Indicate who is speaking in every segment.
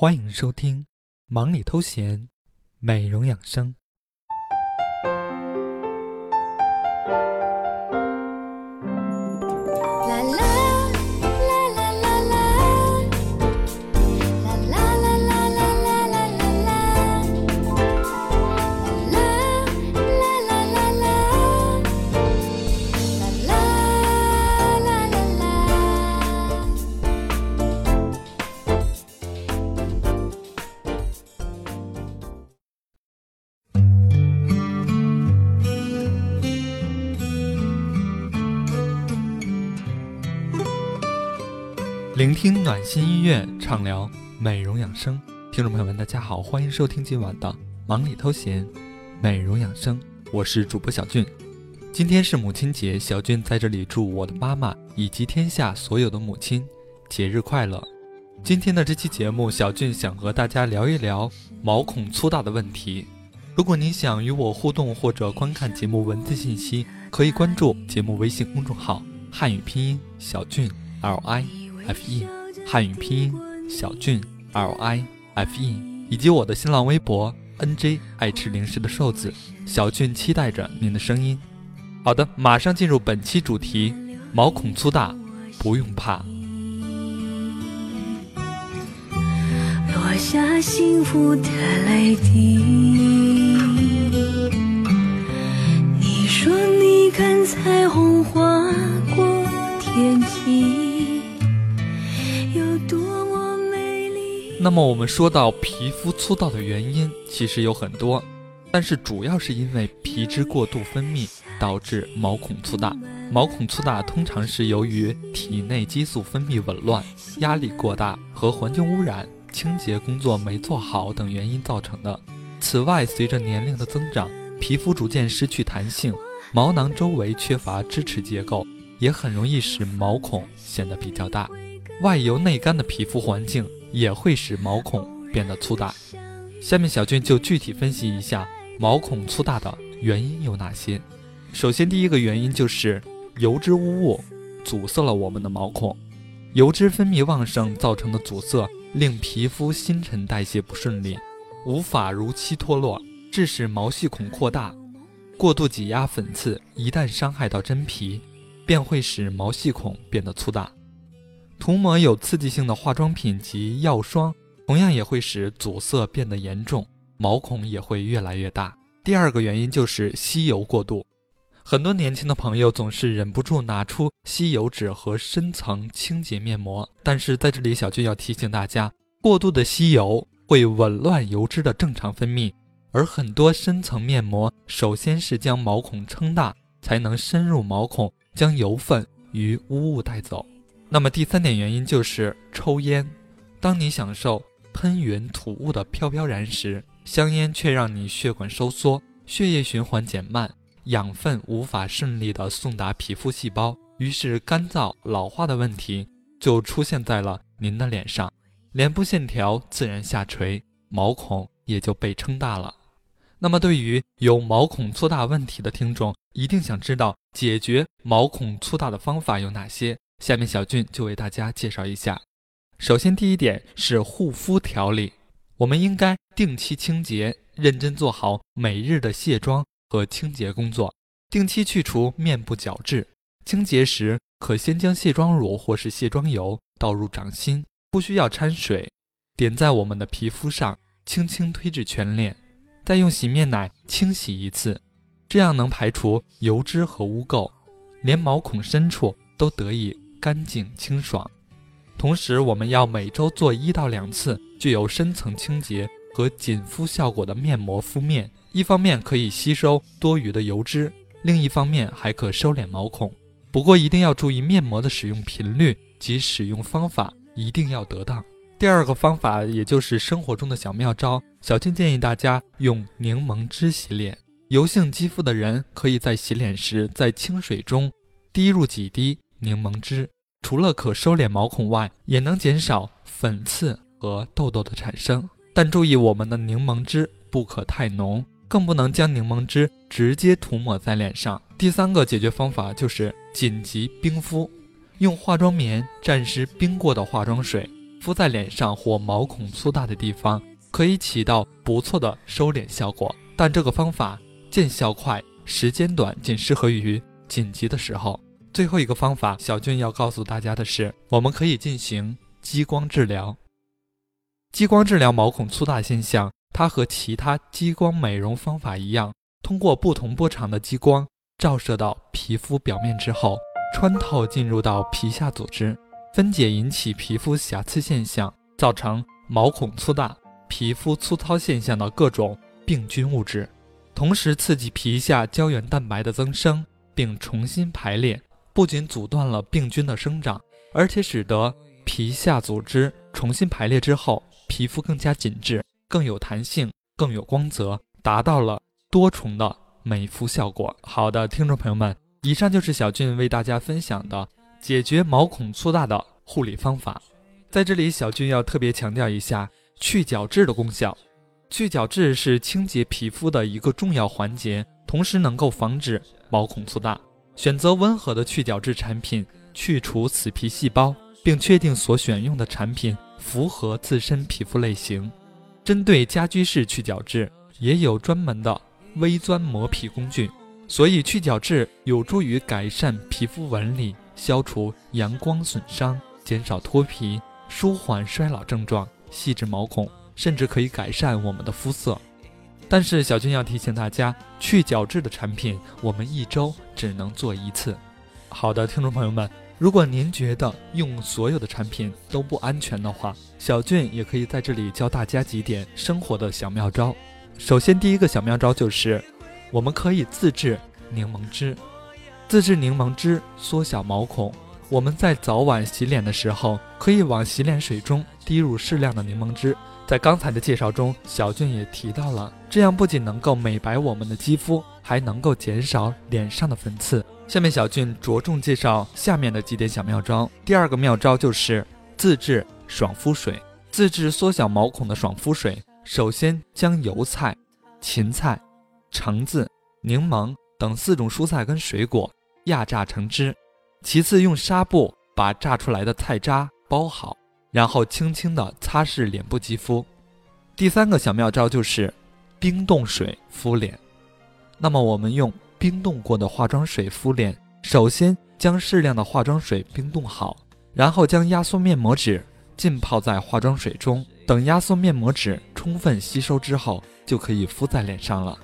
Speaker 1: 欢迎收听《忙里偷闲》，美容养生。聆听暖心音乐，畅聊美容养生。听众朋友们，大家好，欢迎收听今晚的忙里偷闲，美容养生。我是主播小俊。今天是母亲节，小俊在这里祝我的妈妈以及天下所有的母亲节日快乐。今天的这期节目，小俊想和大家聊一聊毛孔粗大的问题。如果您想与我互动或者观看节目文字信息，可以关注节目微信公众号“汉语拼音小俊 L I”。F e 汉语拼音小俊 l i f e 以及我的新浪微博 n j 爱吃零食的瘦子小俊期待着您的声音。好的，马上进入本期主题：毛孔粗大不用怕。落下幸福的泪滴，你说你看彩虹划过天际。那么我们说到皮肤粗糙的原因，其实有很多，但是主要是因为皮脂过度分泌导致毛孔粗大。毛孔粗大通常是由于体内激素分泌紊乱、压力过大和环境污染、清洁工作没做好等原因造成的。此外，随着年龄的增长，皮肤逐渐失去弹性，毛囊周围缺乏支持结构，也很容易使毛孔显得比较大。外油内干的皮肤环境。也会使毛孔变得粗大。下面小俊就具体分析一下毛孔粗大的原因有哪些。首先，第一个原因就是油脂污物阻塞了我们的毛孔。油脂分泌旺盛造成的阻塞，令皮肤新陈代谢不顺利，无法如期脱落，致使毛细孔扩大。过度挤压粉刺，一旦伤害到真皮，便会使毛细孔变得粗大。涂抹有刺激性的化妆品及药霜，同样也会使阻塞变得严重，毛孔也会越来越大。第二个原因就是吸油过度，很多年轻的朋友总是忍不住拿出吸油纸和深层清洁面膜，但是在这里小俊要提醒大家，过度的吸油会紊乱油脂的正常分泌，而很多深层面膜首先是将毛孔撑大，才能深入毛孔，将油分与污物带走。那么第三点原因就是抽烟。当你享受喷云吐雾的飘飘然时，香烟却让你血管收缩，血液循环减慢，养分无法顺利的送达皮肤细胞，于是干燥老化的问题就出现在了您的脸上，脸部线条自然下垂，毛孔也就被撑大了。那么对于有毛孔粗大问题的听众，一定想知道解决毛孔粗大的方法有哪些？下面小俊就为大家介绍一下。首先，第一点是护肤调理，我们应该定期清洁，认真做好每日的卸妆和清洁工作，定期去除面部角质。清洁时，可先将卸妆乳或是卸妆油倒入掌心，不需要掺水，点在我们的皮肤上，轻轻推至全脸，再用洗面奶清洗一次，这样能排除油脂和污垢，连毛孔深处都得以。干净清爽，同时我们要每周做一到两次具有深层清洁和紧肤效果的面膜敷面，一方面可以吸收多余的油脂，另一方面还可收敛毛孔。不过一定要注意面膜的使用频率及使用方法一定要得当。第二个方法，也就是生活中的小妙招，小静建议大家用柠檬汁洗脸。油性肌肤的人可以在洗脸时在清水中滴入几滴。柠檬汁除了可收敛毛孔外，也能减少粉刺和痘痘的产生。但注意，我们的柠檬汁不可太浓，更不能将柠檬汁直接涂抹在脸上。第三个解决方法就是紧急冰敷，用化妆棉蘸湿冰过的化妆水，敷在脸上或毛孔粗大的地方，可以起到不错的收敛效果。但这个方法见效快，时间短，仅适合于紧急的时候。最后一个方法，小俊要告诉大家的是，我们可以进行激光治疗。激光治疗毛孔粗大现象，它和其他激光美容方法一样，通过不同波长的激光照射到皮肤表面之后，穿透进入到皮下组织，分解引起皮肤瑕疵现象，造成毛孔粗大、皮肤粗糙现象的各种病菌物质，同时刺激皮下胶原蛋白的增生并重新排列。不仅阻断了病菌的生长，而且使得皮下组织重新排列之后，皮肤更加紧致、更有弹性、更有光泽，达到了多重的美肤效果。好的，听众朋友们，以上就是小俊为大家分享的解决毛孔粗大的护理方法。在这里，小俊要特别强调一下去角质的功效。去角质是清洁皮肤的一个重要环节，同时能够防止毛孔粗大。选择温和的去角质产品，去除死皮细胞，并确定所选用的产品符合自身皮肤类型。针对家居式去角质，也有专门的微钻磨皮工具，所以去角质有助于改善皮肤纹理，消除阳光损伤，减少脱皮，舒缓衰老症状，细致毛孔，甚至可以改善我们的肤色。但是小军要提醒大家，去角质的产品我们一周只能做一次。好的，听众朋友们，如果您觉得用所有的产品都不安全的话，小俊也可以在这里教大家几点生活的小妙招。首先，第一个小妙招就是，我们可以自制柠檬汁。自制柠檬汁缩小毛孔。我们在早晚洗脸的时候，可以往洗脸水中滴入适量的柠檬汁。在刚才的介绍中，小俊也提到了，这样不仅能够美白我们的肌肤，还能够减少脸上的粉刺。下面小俊着重介绍下面的几点小妙招。第二个妙招就是自制爽肤水，自制缩小毛孔的爽肤水。首先将油菜、芹菜、橙子、柠檬等四种蔬菜跟水果压榨成汁，其次用纱布把榨出来的菜渣包好。然后轻轻地擦拭脸部肌肤。第三个小妙招就是冰冻水敷脸。那么我们用冰冻过的化妆水敷脸，首先将适量的化妆水冰冻好，然后将压缩面膜纸浸泡在化妆水中，等压缩面膜纸充分吸收之后，就可以敷在脸上了。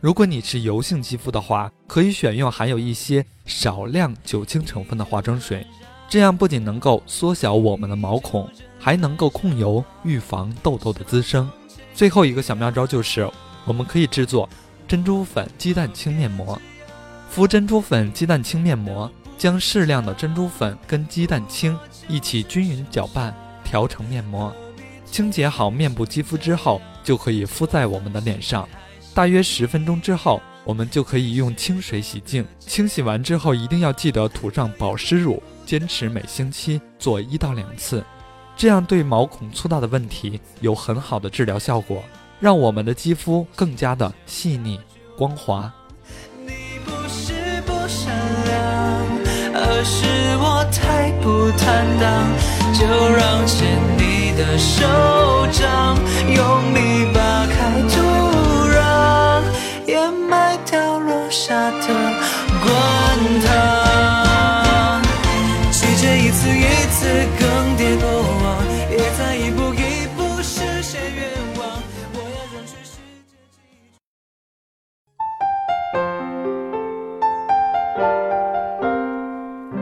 Speaker 1: 如果你是油性肌肤的话，可以选用含有一些少量酒精成分的化妆水。这样不仅能够缩小我们的毛孔，还能够控油，预防痘痘的滋生。最后一个小妙招就是，我们可以制作珍珠粉鸡蛋清面膜。敷珍珠粉鸡蛋清面膜，将适量的珍珠粉跟鸡蛋清一起均匀搅拌，调成面膜。清洁好面部肌肤之后，就可以敷在我们的脸上。大约十分钟之后，我们就可以用清水洗净。清洗完之后，一定要记得涂上保湿乳。坚持每星期做一到两次，这样对毛孔粗大的问题有很好的治疗效果，让我们的肌肤更加的细腻光滑。你不是不善良，而是我太不坦荡，就让牵你的手掌，用力扒下的滚烫。季节一次一次更迭过往，也在一步一步实现愿望。我要让全世界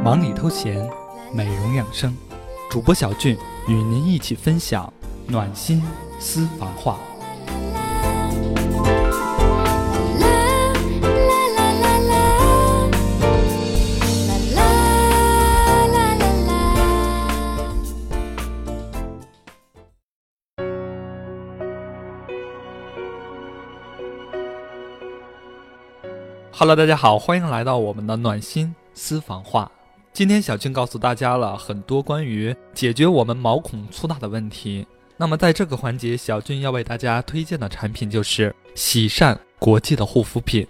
Speaker 1: 忙里偷闲，美容养生，主播小俊与您一起分享暖心私房话。Hello，大家好，欢迎来到我们的暖心私房话。今天小俊告诉大家了很多关于解决我们毛孔粗大的问题。那么在这个环节，小俊要为大家推荐的产品就是喜善国际的护肤品。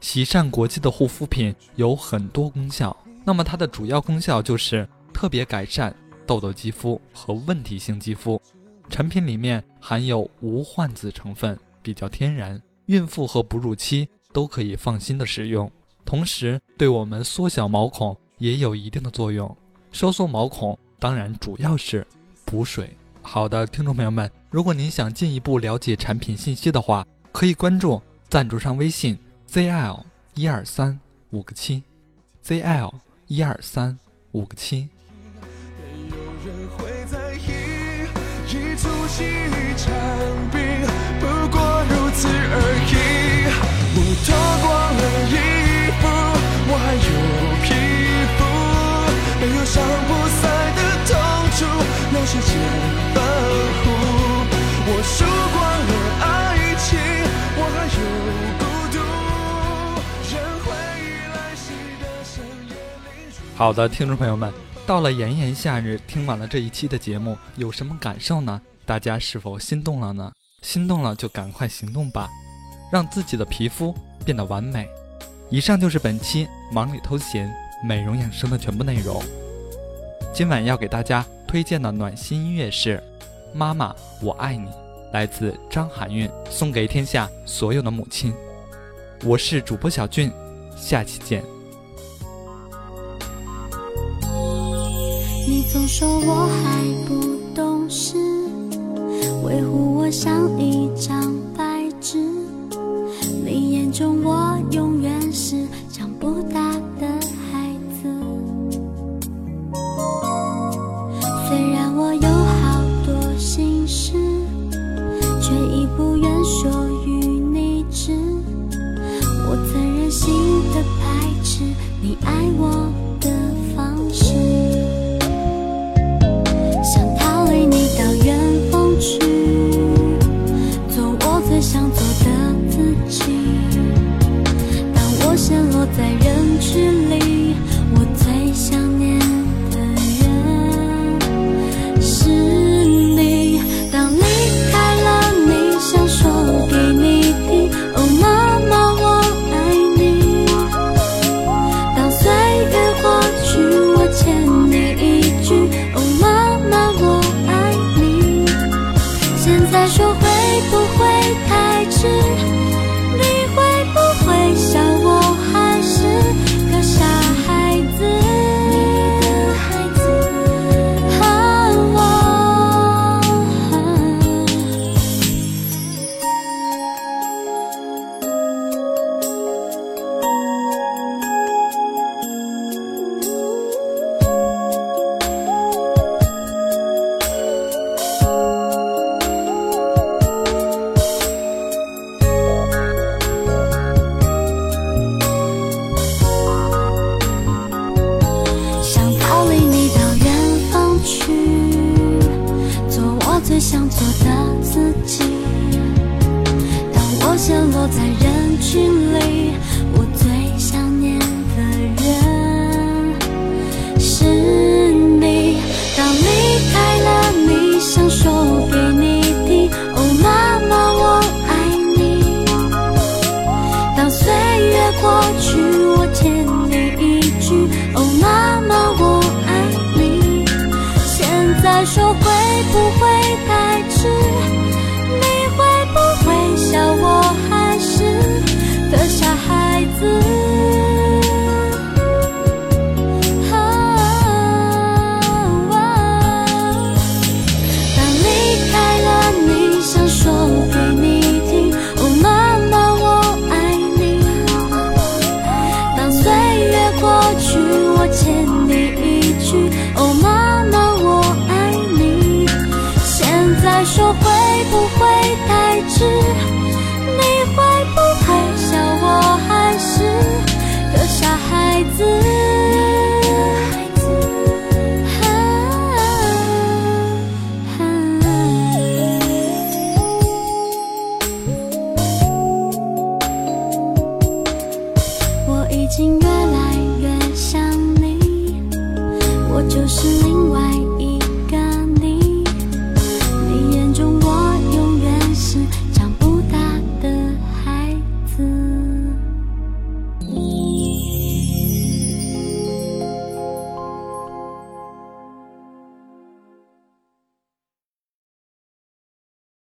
Speaker 1: 喜善国际的护肤品有很多功效，那么它的主要功效就是特别改善痘痘肌肤和问题性肌肤。产品里面含有无患子成分，比较天然，孕妇和哺乳期都可以放心的使用。同时，对我们缩小毛孔也有一定的作用。收缩毛孔当然主要是补水。好的，听众朋友们，如果您想进一步了解产品信息的话，可以关注赞助商微信 zl 一二三五个七，zl 一二三五个七。
Speaker 2: 脱光了衣服我还有皮肤没有消不散的痛楚用手指呵护我输光了爱情我还有孤独任回忆来袭的深夜里
Speaker 1: 好的听众朋友们到了炎炎夏日听完了这一期的节目有什么感受呢？大家是否心动了呢？心动了就赶快行动吧。让自己的皮肤变得完美。以上就是本期忙里偷闲美容养生的全部内容。今晚要给大家推荐的暖心音乐是《妈妈我爱你》，来自张含韵，送给天下所有的母亲。我是主播小俊，下期见。
Speaker 3: 你总说我还不懂事，维护我像一张。中我永说会不会太迟你会不会笑我还是个傻孩子心愿